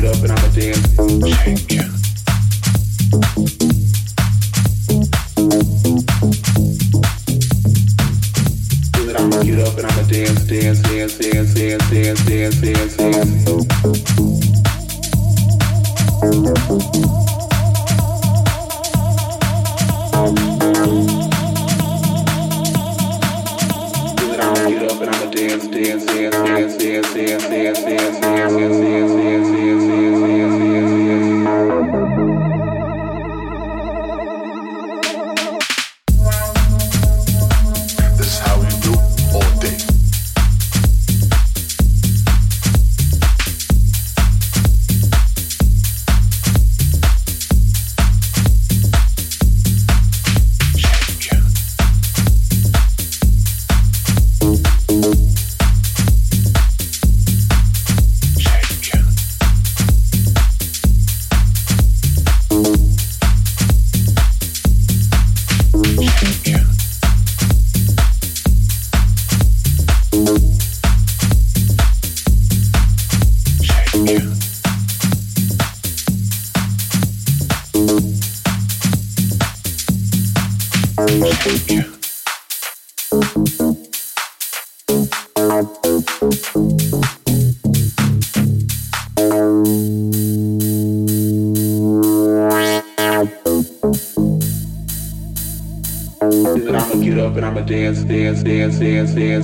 get up and I'ma dance. Shake ya. Then I'ma get up and I'ma dance, dance, dance, dance, dance, dance, dance, dance, dance. get up and I'ma dance, dance, dance, dance, dance, dance, dance, dance, dance, dance, dance, dance.